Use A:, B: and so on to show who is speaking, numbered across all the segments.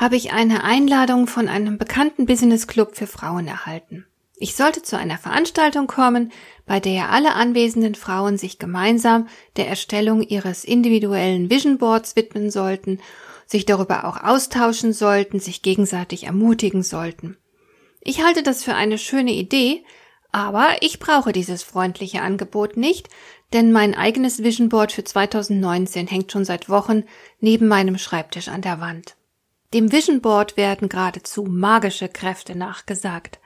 A: habe ich eine Einladung von einem bekannten Business Club für Frauen erhalten. Ich sollte zu einer Veranstaltung kommen, bei der alle anwesenden Frauen sich gemeinsam der Erstellung ihres individuellen Vision Boards widmen sollten, sich darüber auch austauschen sollten, sich gegenseitig ermutigen sollten. Ich halte das für eine schöne Idee, aber ich brauche dieses freundliche Angebot nicht, denn mein eigenes Vision Board für 2019 hängt schon seit Wochen neben meinem Schreibtisch an der Wand. Dem Vision Board werden geradezu magische Kräfte nachgesagt.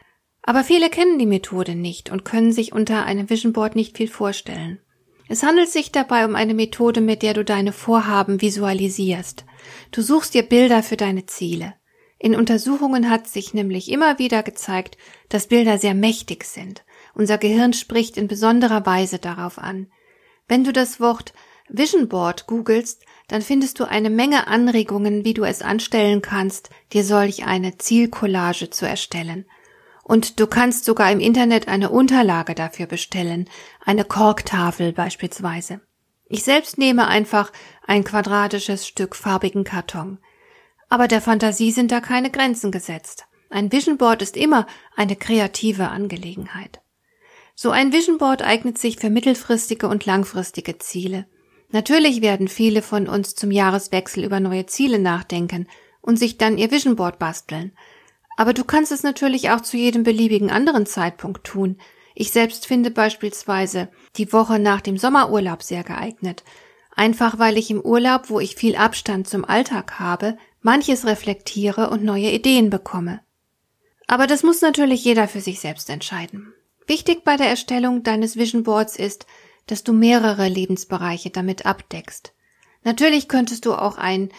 A: Aber viele kennen die Methode nicht und können sich unter einem Vision Board nicht viel vorstellen. Es handelt sich dabei um eine Methode, mit der du deine Vorhaben visualisierst. Du suchst dir Bilder für deine Ziele. In Untersuchungen hat sich nämlich immer wieder gezeigt, dass Bilder sehr mächtig sind. Unser Gehirn spricht in besonderer Weise darauf an. Wenn du das Wort Vision Board googelst, dann findest du eine Menge Anregungen, wie du es anstellen kannst, dir solch eine Zielcollage zu erstellen. Und du kannst sogar im Internet eine Unterlage dafür bestellen, eine Korktafel beispielsweise. Ich selbst nehme einfach ein quadratisches Stück farbigen Karton. Aber der Fantasie sind da keine Grenzen gesetzt. Ein Vision Board ist immer eine kreative Angelegenheit. So ein Vision Board eignet sich für mittelfristige und langfristige Ziele. Natürlich werden viele von uns zum Jahreswechsel über neue Ziele nachdenken und sich dann ihr Vision Board basteln. Aber du kannst es natürlich auch zu jedem beliebigen anderen Zeitpunkt tun. Ich selbst finde beispielsweise die Woche nach dem Sommerurlaub sehr geeignet. Einfach weil ich im Urlaub, wo ich viel Abstand zum Alltag habe, manches reflektiere und neue Ideen bekomme. Aber das muss natürlich jeder für sich selbst entscheiden. Wichtig bei der Erstellung deines Vision Boards ist, dass du mehrere Lebensbereiche damit abdeckst. Natürlich könntest du auch ein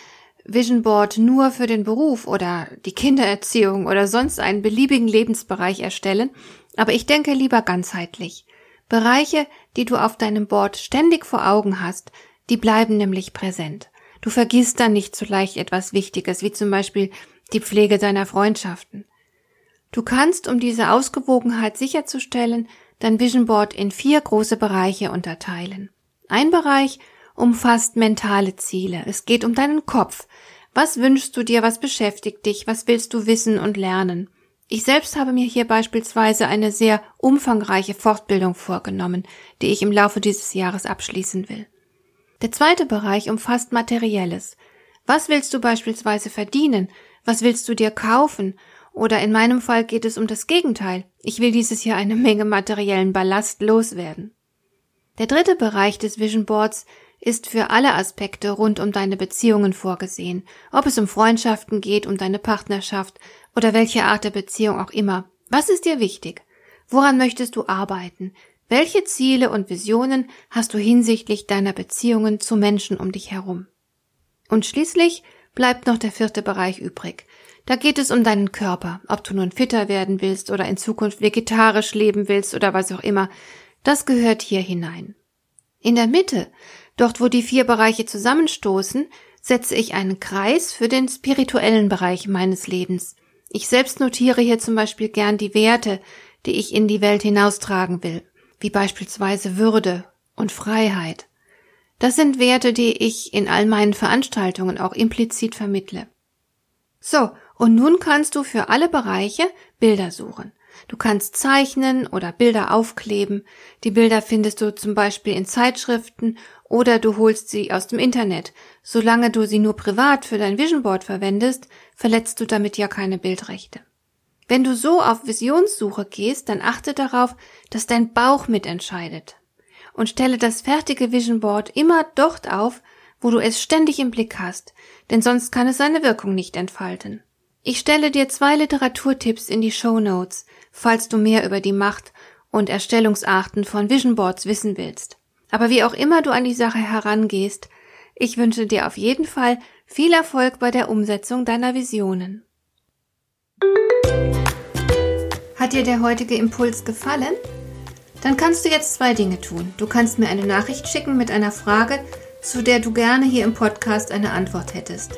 A: Vision Board nur für den Beruf oder die Kindererziehung oder sonst einen beliebigen Lebensbereich erstellen, aber ich denke lieber ganzheitlich. Bereiche, die du auf deinem Board ständig vor Augen hast, die bleiben nämlich präsent. Du vergisst dann nicht so leicht etwas Wichtiges, wie zum Beispiel die Pflege deiner Freundschaften. Du kannst, um diese Ausgewogenheit sicherzustellen, dein Vision Board in vier große Bereiche unterteilen. Ein Bereich umfasst mentale Ziele. Es geht um deinen Kopf. Was wünschst du dir? Was beschäftigt dich? Was willst du wissen und lernen? Ich selbst habe mir hier beispielsweise eine sehr umfangreiche Fortbildung vorgenommen, die ich im Laufe dieses Jahres abschließen will. Der zweite Bereich umfasst Materielles. Was willst du beispielsweise verdienen? Was willst du dir kaufen? Oder in meinem Fall geht es um das Gegenteil. Ich will dieses Jahr eine Menge materiellen Ballast loswerden. Der dritte Bereich des Vision Boards ist für alle Aspekte rund um deine Beziehungen vorgesehen, ob es um Freundschaften geht, um deine Partnerschaft oder welche Art der Beziehung auch immer. Was ist dir wichtig? Woran möchtest du arbeiten? Welche Ziele und Visionen hast du hinsichtlich deiner Beziehungen zu Menschen um dich herum? Und schließlich bleibt noch der vierte Bereich übrig, da geht es um deinen Körper, ob du nun fitter werden willst oder in Zukunft vegetarisch leben willst oder was auch immer. Das gehört hier hinein. In der Mitte, dort wo die vier Bereiche zusammenstoßen, setze ich einen Kreis für den spirituellen Bereich meines Lebens. Ich selbst notiere hier zum Beispiel gern die Werte, die ich in die Welt hinaustragen will, wie beispielsweise Würde und Freiheit. Das sind Werte, die ich in all meinen Veranstaltungen auch implizit vermittle. So, und nun kannst du für alle Bereiche Bilder suchen. Du kannst zeichnen oder Bilder aufkleben. Die Bilder findest du zum Beispiel in Zeitschriften oder du holst sie aus dem Internet. Solange du sie nur privat für dein Vision Board verwendest, verletzt du damit ja keine Bildrechte. Wenn du so auf Visionssuche gehst, dann achte darauf, dass dein Bauch mitentscheidet. Und stelle das fertige Vision Board immer dort auf, wo du es ständig im Blick hast, denn sonst kann es seine Wirkung nicht entfalten. Ich stelle dir zwei Literaturtipps in die Show Notes, falls du mehr über die Macht und Erstellungsarten von Vision Boards wissen willst. Aber wie auch immer du an die Sache herangehst, ich wünsche dir auf jeden Fall viel Erfolg bei der Umsetzung deiner Visionen. Hat dir der heutige Impuls gefallen? Dann kannst du jetzt zwei Dinge tun. Du kannst mir eine Nachricht schicken mit einer Frage, zu der du gerne hier im Podcast eine Antwort hättest.